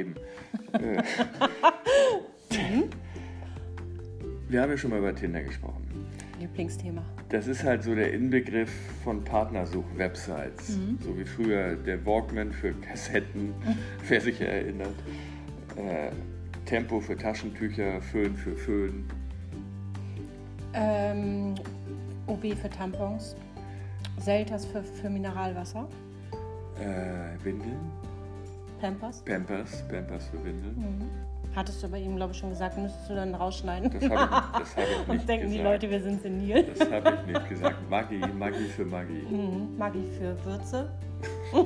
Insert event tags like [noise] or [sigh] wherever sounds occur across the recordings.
eben. Wir haben ja schon mal über Tinder gesprochen. Lieblingsthema. Das ist halt so der Inbegriff von Partnersuch-Websites. Mhm. So wie früher der Walkman für Kassetten, [laughs] wer sich erinnert. Äh, Tempo für Taschentücher, Föhn für Föhn. Ähm, OB für Tampons. Selters für, für Mineralwasser. Äh, Windeln, Pampers. Pampers, Pampers für Windeln. Mhm. Hattest du bei ihm, glaube ich, schon gesagt, müsstest du dann rausschneiden. Das habe ich, hab ich [laughs] nicht Und denken die gesagt. Leute, wir sind senil. Das habe ich nicht gesagt. Maggi, Maggi für Maggi. [laughs] Mhm. Maggi für Würze. [laughs]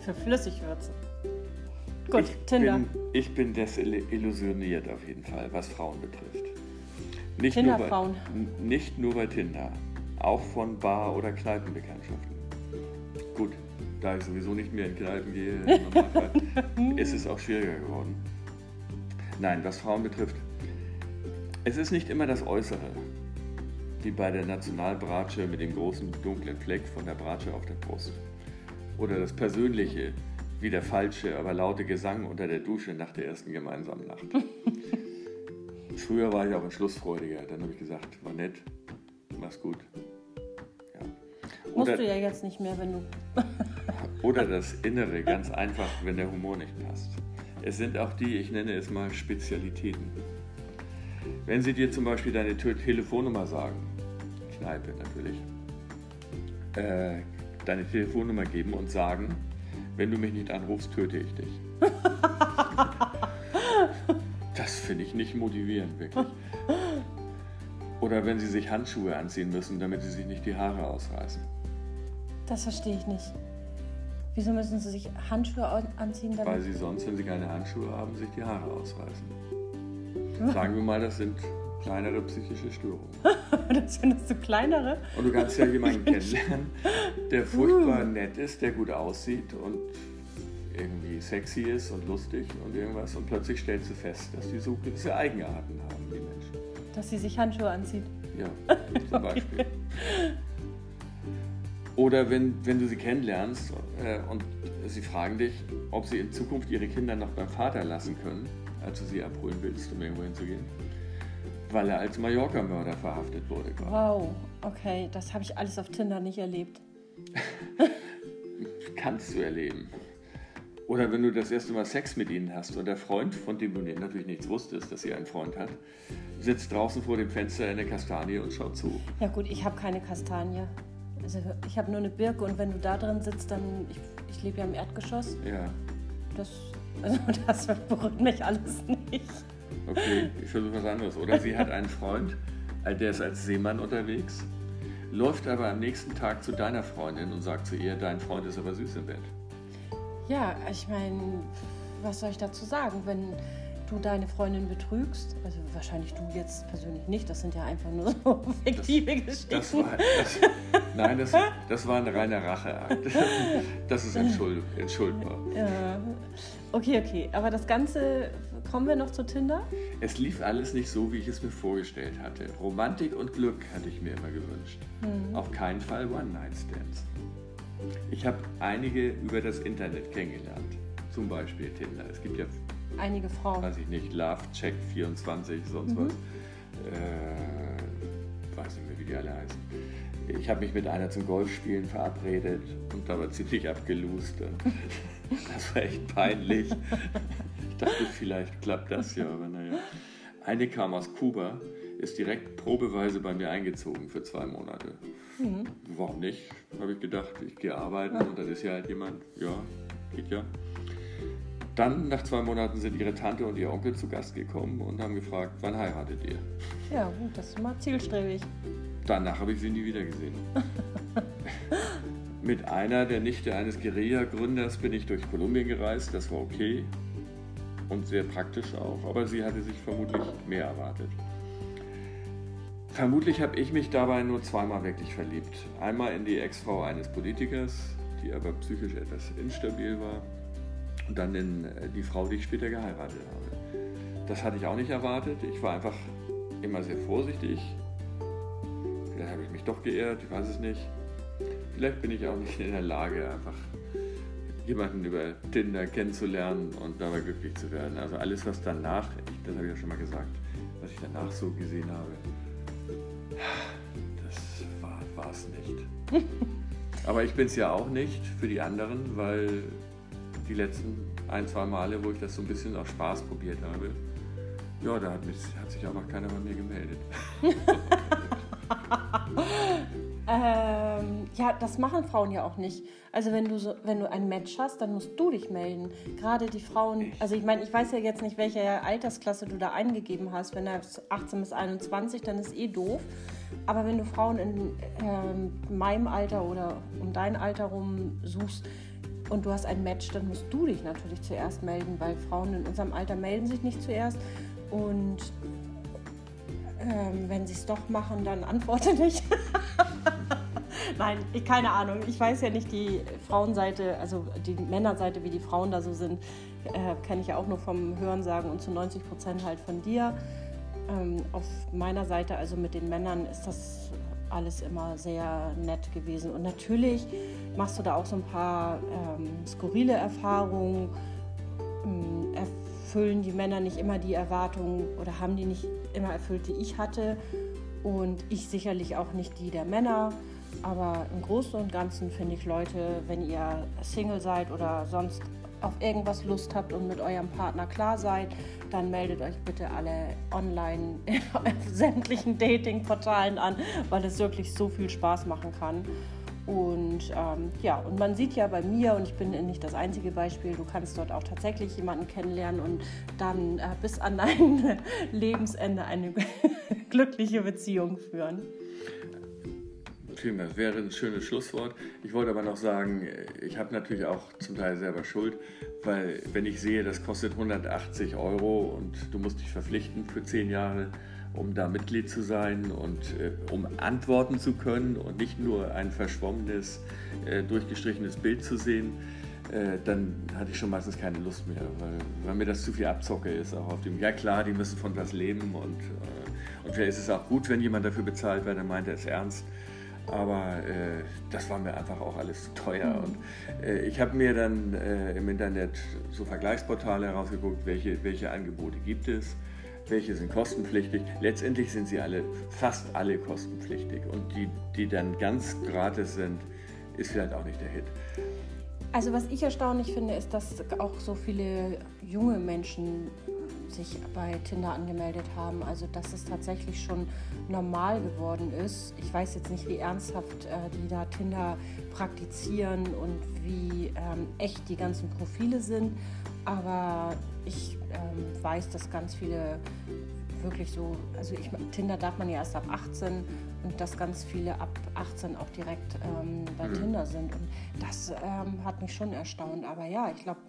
für Flüssigwürze. Gut, ich Tinder. Bin, ich bin desillusioniert auf jeden Fall, was Frauen betrifft. Nicht nur, bei, Tinderfrauen. n- nicht nur bei Tinder, auch von Bar- oder Kneipenbekanntschaften. Gut, da ich sowieso nicht mehr in Kneipen gehe, [laughs] Normalfall, ist es auch schwieriger geworden. Nein, was Frauen betrifft, es ist nicht immer das Äußere, wie bei der Nationalbratsche mit dem großen dunklen Fleck von der Bratsche auf der Brust. Oder das Persönliche, wie der falsche, aber laute Gesang unter der Dusche nach der ersten gemeinsamen Nacht. [laughs] Früher war ich auch ein Schlussfreudiger. Dann habe ich gesagt, war nett, mach's gut. Ja. Musst du ja jetzt nicht mehr, wenn du. Oder das Innere, ganz einfach, wenn der Humor nicht passt. Es sind auch die, ich nenne es mal Spezialitäten. Wenn sie dir zum Beispiel deine Te- Telefonnummer sagen, Kneipe natürlich, äh, deine Telefonnummer geben und sagen, wenn du mich nicht anrufst, töte ich dich. [laughs] Das finde ich nicht motivierend, wirklich. Oder wenn sie sich Handschuhe anziehen müssen, damit sie sich nicht die Haare ausreißen. Das verstehe ich nicht. Wieso müssen sie sich Handschuhe an- anziehen? Weil Damit sie sonst, wenn sie keine Handschuhe haben, sich die Haare ausreißen. [laughs] Sagen wir mal, das sind kleinere psychische Störungen. [laughs] das findest du kleinere? Und du kannst ja jemanden [laughs] kennenlernen, der furchtbar nett ist, der gut aussieht und irgendwie sexy ist und lustig und irgendwas. Und plötzlich stellst du fest, dass die so gewisse Eigenarten haben, die Menschen. Dass sie sich Handschuhe anzieht. Ja, zum Beispiel. Oder wenn, wenn du sie kennenlernst äh, und sie fragen dich, ob sie in Zukunft ihre Kinder noch beim Vater lassen können, als du sie abholen willst, um irgendwo hinzugehen, weil er als Mallorca-Mörder verhaftet wurde. Wow, okay, das habe ich alles auf Tinder nicht erlebt. [laughs] Kannst du erleben. Oder wenn du das erste Mal Sex mit ihnen hast und der Freund, von dem du natürlich nichts wusstest, dass sie einen Freund hat, sitzt draußen vor dem Fenster in der Kastanie und schaut zu. Ja gut, ich habe keine Kastanie. Also ich habe nur eine Birke und wenn du da drin sitzt, dann, ich, ich lebe ja im Erdgeschoss, Ja, das, also [laughs] das berührt mich alles nicht. okay, ich versuche was anderes. Oder sie hat einen Freund, äh, der ist als Seemann unterwegs, läuft aber am nächsten Tag zu deiner Freundin und sagt zu ihr, dein Freund ist aber süß im Bett. Ja, ich meine, was soll ich dazu sagen, wenn du deine Freundin betrügst? Also wahrscheinlich du jetzt persönlich nicht, das sind ja einfach nur so [laughs] fiktive Geschichten. Das war, das, nein, das, das war ein reiner Racheakt. Das ist entschuld, entschuldbar. Ja. Okay, okay. Aber das Ganze, kommen wir noch zu Tinder? Es lief alles nicht so, wie ich es mir vorgestellt hatte. Romantik und Glück hatte ich mir immer gewünscht. Auf keinen Fall One-Night-Stands. Ich habe einige über das Internet kennengelernt. Zum Beispiel Tinder. Es gibt ja, Einige Frauen. weiß ich nicht, Love Check 24, sonst was. Äh, weiß nicht mehr, wie die alle heißen. Ich habe mich mit einer zum Golfspielen verabredet und da war ziemlich abgelust. Das war echt peinlich. Ich dachte, vielleicht klappt das ja, aber naja. Eine kam aus Kuba, ist direkt probeweise bei mir eingezogen für zwei Monate. Warum nicht? Habe ich gedacht, ich gehe arbeiten und dann ist ja halt jemand, ja, geht ja. Dann, nach zwei Monaten, sind ihre Tante und ihr Onkel zu Gast gekommen und haben gefragt, wann heiratet ihr? Ja, gut, das ist mal zielstrebig. Danach habe ich sie nie wieder gesehen. [laughs] Mit einer der Nichte eines Guerilla-Gründers bin ich durch Kolumbien gereist. Das war okay und sehr praktisch auch, aber sie hatte sich vermutlich mehr erwartet. Vermutlich habe ich mich dabei nur zweimal wirklich verliebt. Einmal in die Ex-Frau eines Politikers, die aber psychisch etwas instabil war, und dann in äh, die Frau, die ich später geheiratet habe. Das hatte ich auch nicht erwartet. Ich war einfach immer sehr vorsichtig, Vielleicht habe ich mich doch geirrt, ich weiß es nicht. Vielleicht bin ich auch nicht in der Lage, einfach jemanden über Tinder kennenzulernen und dabei glücklich zu werden. Also alles, was danach, das habe ich ja schon mal gesagt, was ich danach so gesehen habe, das war es nicht. [laughs] Aber ich bin es ja auch nicht für die anderen, weil die letzten ein, zwei Male, wo ich das so ein bisschen aus Spaß probiert habe, ja, da hat, mich, hat sich einfach keiner bei mir gemeldet. [laughs] ähm, ja, das machen Frauen ja auch nicht. Also wenn du so, wenn du ein Match hast, dann musst du dich melden. Gerade die Frauen, Echt? also ich meine, ich weiß ja jetzt nicht, welche Altersklasse du da eingegeben hast. Wenn er 18 bis 21, dann ist eh doof. Aber wenn du Frauen in äh, meinem Alter oder um dein Alter rum suchst, und du hast ein Match, dann musst du dich natürlich zuerst melden, weil Frauen in unserem Alter melden sich nicht zuerst. Und ähm, wenn sie es doch machen, dann antworte nicht. [laughs] Nein, ich, keine Ahnung. Ich weiß ja nicht die Frauenseite, also die Männerseite, wie die Frauen da so sind, äh, kenne ich ja auch nur vom Hörensagen und zu 90 Prozent halt von dir. Ähm, auf meiner Seite, also mit den Männern, ist das alles immer sehr nett gewesen. Und natürlich machst du da auch so ein paar ähm, skurrile Erfahrungen. Ähm, erfüllen die Männer nicht immer die Erwartungen oder haben die nicht immer erfüllt, die ich hatte. Und ich sicherlich auch nicht die der Männer. Aber im Großen und Ganzen finde ich Leute, wenn ihr Single seid oder sonst auf irgendwas Lust habt und mit eurem Partner klar seid, dann meldet euch bitte alle online [laughs] auf sämtlichen Dating-Portalen an, weil es wirklich so viel Spaß machen kann. Und ähm, ja, und man sieht ja bei mir, und ich bin nicht das einzige Beispiel, du kannst dort auch tatsächlich jemanden kennenlernen und dann äh, bis an dein [laughs] Lebensende eine [laughs] glückliche Beziehung führen. Das wäre ein schönes Schlusswort. Ich wollte aber noch sagen, ich habe natürlich auch zum Teil selber Schuld, weil wenn ich sehe, das kostet 180 Euro und du musst dich verpflichten für zehn Jahre, um da Mitglied zu sein und äh, um antworten zu können und nicht nur ein verschwommenes, äh, durchgestrichenes Bild zu sehen, äh, dann hatte ich schon meistens keine Lust mehr, weil, weil, mir das zu viel Abzocke ist. Auch auf dem, ja klar, die müssen von was leben und, äh, und vielleicht ist es auch gut, wenn jemand dafür bezahlt, weil er meint, er ist ernst. Aber äh, das war mir einfach auch alles zu teuer. Mhm. Und äh, ich habe mir dann äh, im Internet so Vergleichsportale herausgeguckt, welche, welche Angebote gibt es welche sind kostenpflichtig. Letztendlich sind sie alle, fast alle kostenpflichtig. Und die, die dann ganz gratis sind, ist vielleicht auch nicht der Hit. Also was ich erstaunlich finde, ist, dass auch so viele junge Menschen sich bei Tinder angemeldet haben. Also dass es tatsächlich schon normal geworden ist. Ich weiß jetzt nicht, wie ernsthaft äh, die da Tinder praktizieren und wie ähm, echt die ganzen Profile sind. Aber ich ähm, weiß, dass ganz viele wirklich so, also ich, Tinder darf man ja erst ab 18 und dass ganz viele ab 18 auch direkt ähm, bei mhm. Tinder sind. Und das ähm, hat mich schon erstaunt. Aber ja, ich glaube,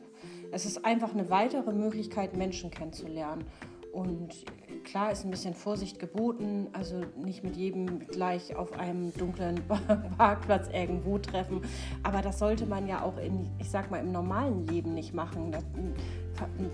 es ist einfach eine weitere Möglichkeit, Menschen kennenzulernen. Und klar ist ein bisschen Vorsicht geboten, also nicht mit jedem gleich auf einem dunklen [laughs] Parkplatz irgendwo treffen. Aber das sollte man ja auch in, ich sag mal, im normalen Leben nicht machen. Da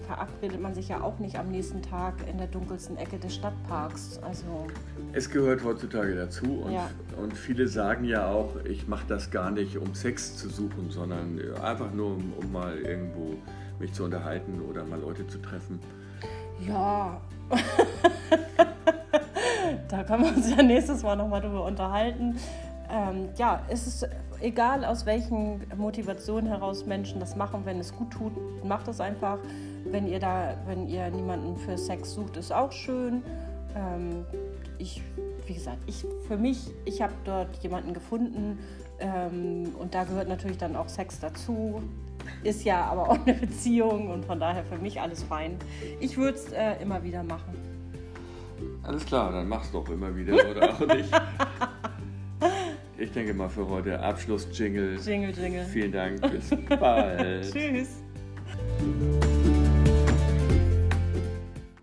verabredet man sich ja auch nicht am nächsten Tag in der dunkelsten Ecke des Stadtparks. Also es gehört heutzutage dazu und, ja. und viele sagen ja auch, ich mache das gar nicht, um Sex zu suchen, sondern einfach nur, um, um mal irgendwo mich zu unterhalten oder mal Leute zu treffen. Ja. Da können wir uns ja nächstes Mal nochmal drüber unterhalten. Ähm, ja, es ist egal, aus welchen Motivationen heraus Menschen das machen. Wenn es gut tut, macht es einfach. Wenn ihr da, wenn ihr niemanden für Sex sucht, ist auch schön. Ähm, ich, wie gesagt, ich für mich, ich habe dort jemanden gefunden ähm, und da gehört natürlich dann auch Sex dazu ist ja aber auch eine Beziehung und von daher für mich alles fein. Ich würde es äh, immer wieder machen. Alles klar, dann mach's doch immer wieder [laughs] oder auch nicht. Ich denke mal für heute Abschluss-Jingle. Jingle, Jingle. Vielen Dank, bis bald. [laughs] Tschüss.